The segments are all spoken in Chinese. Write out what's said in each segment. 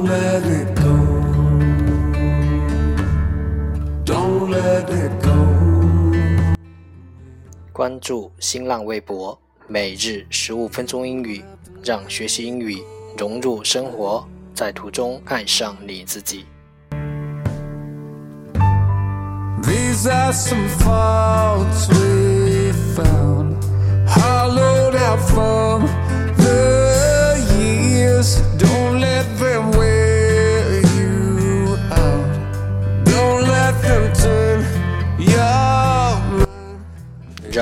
Don't let it go. Don't let it go. 关注新浪微博，每日十五分钟英语，让学习英语融入生活，在途中爱上你自己。These are some faults we found, hollowed out from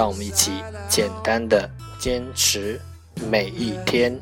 我们一起简单的坚持每一天。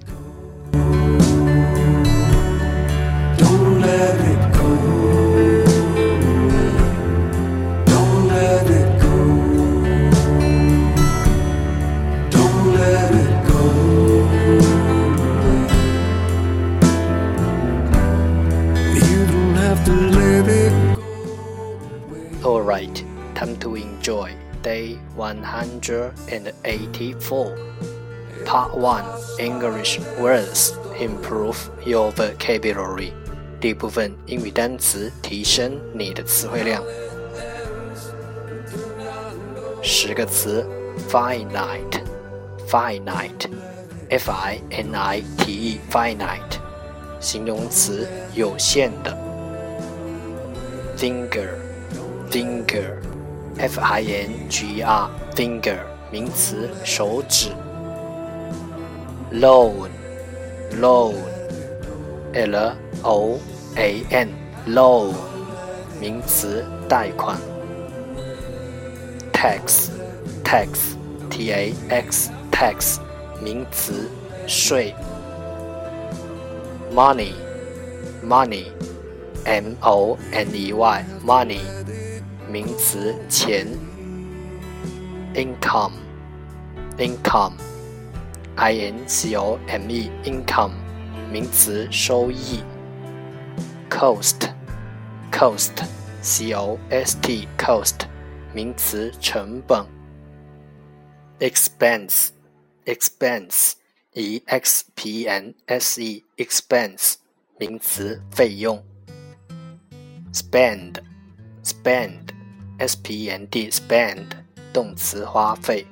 all right，time to enjoy day 184. Part 1 English words improve your vocabulary. 第一部分英语单词提升你的词汇量。十个词，finite，finite，f i n i t e，finite，形容词有限的。 F I N G R finger 名词，手指。loan，loan，l o a n，loan，名词，贷款。tax，tax，t a x，tax，名词，税。money，money，m o n e y，money，名词，钱。income，income，i n c o m e，income，名词，收益。cost，cost，c o s t，cost，名词，成本。expense，expense，e x p n s e，expense，名词，费用。spend，spend n d，spend，动词，花费。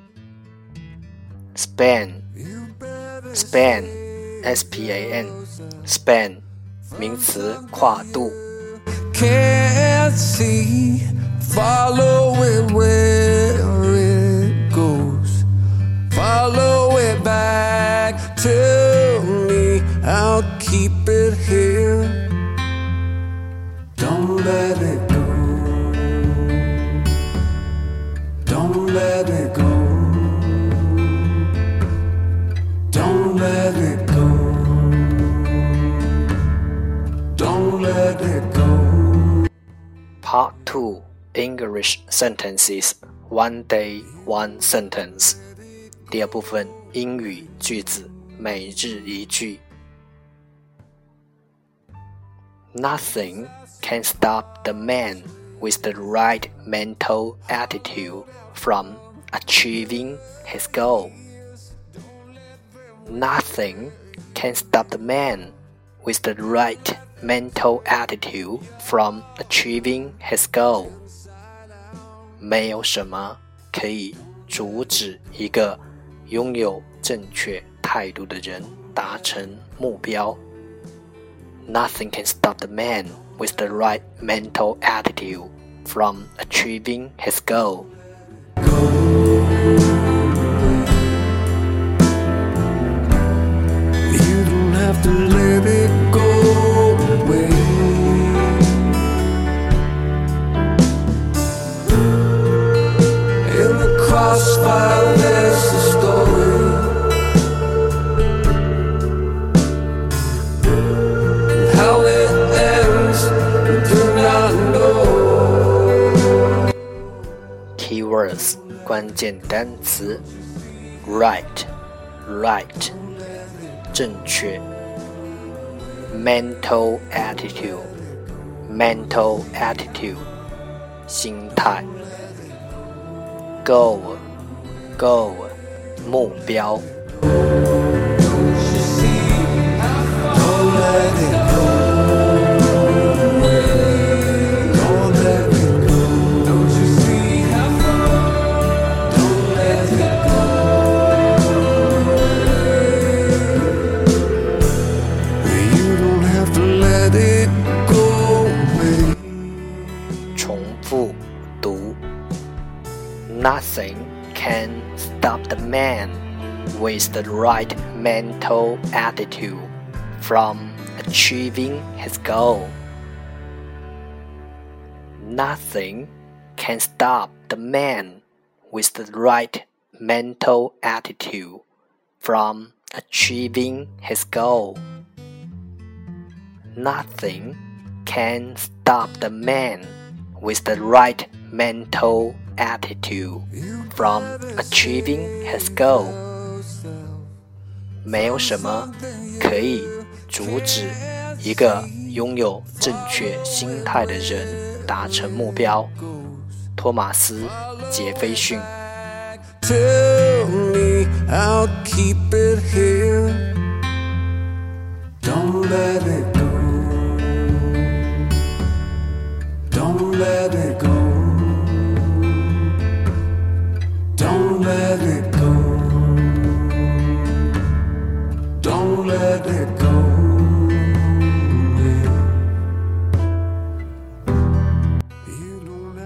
span，span，s p a n，span，名词，跨度。 can't see. Follow it where it goes. Follow it back to me. I'll Sentences One Day One Sentence 第二部分英语句子每日一句。Nothing can stop the man with the right mental attitude from achieving his goal. Nothing can stop the man with the right mental attitude from achieving his goal. 没有什么可以阻止一个拥有正确态度的人达成目标。Nothing can stop the man with the right mental attitude from achieving his goal. You don't have to let it Keywords 关键单词，right，right，正确。；mental attitude，mental attitude，心态。；goal。Goal，目标。The right mental attitude from achieving his goal. Nothing can stop the man with the right mental attitude from achieving his goal. Nothing can stop the man with the right mental attitude from achieving his goal. 没有什么可以阻止一个拥有正确心态的人达成目标。托马斯·杰斐逊。Don't let it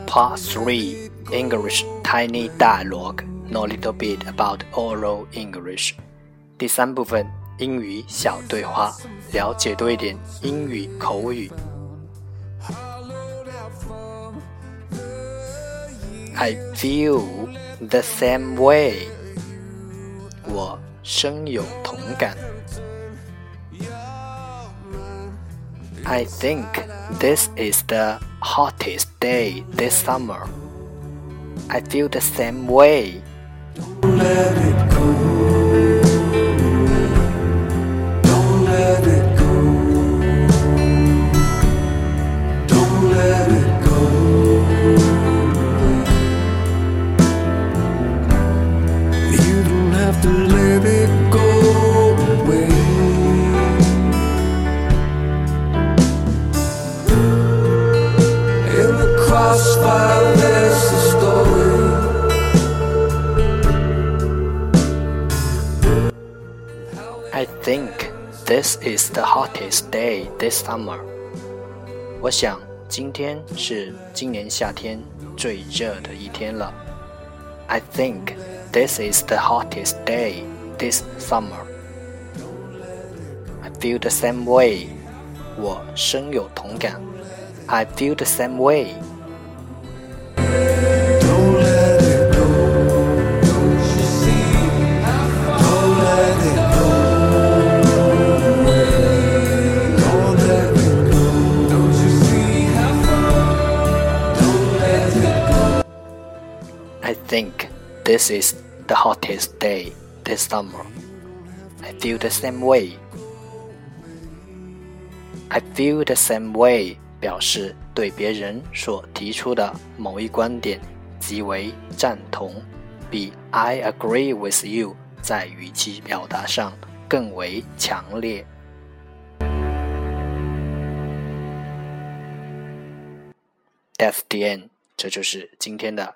Part three English Tiny Dialogue Know little bit about oral English 第三部分英语小对话，了解多一点英语口语。I feel the same way，我深有同感。I think this is the hottest day this summer. I feel the same way. I think this is the hottest day this summer. 我想今天是今年夏天最热的一天了。I think this is the hottest day this summer. I feel the same way. 我深有同感。I feel the same way. This is the hottest day this summer. I feel the same way. I feel the same way 表示对别人所提出的某一观点极为赞同，比 I agree with you 在语气表达上更为强烈。That's the end，这就是今天的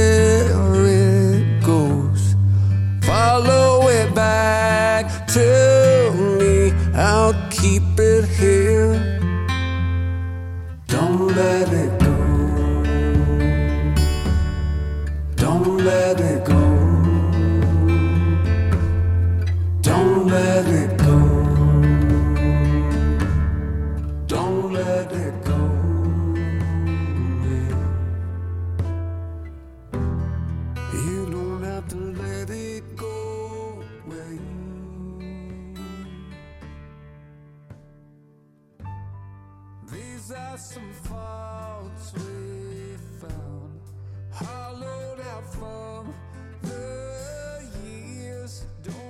These are some faults we found, hollowed out from the years. Don't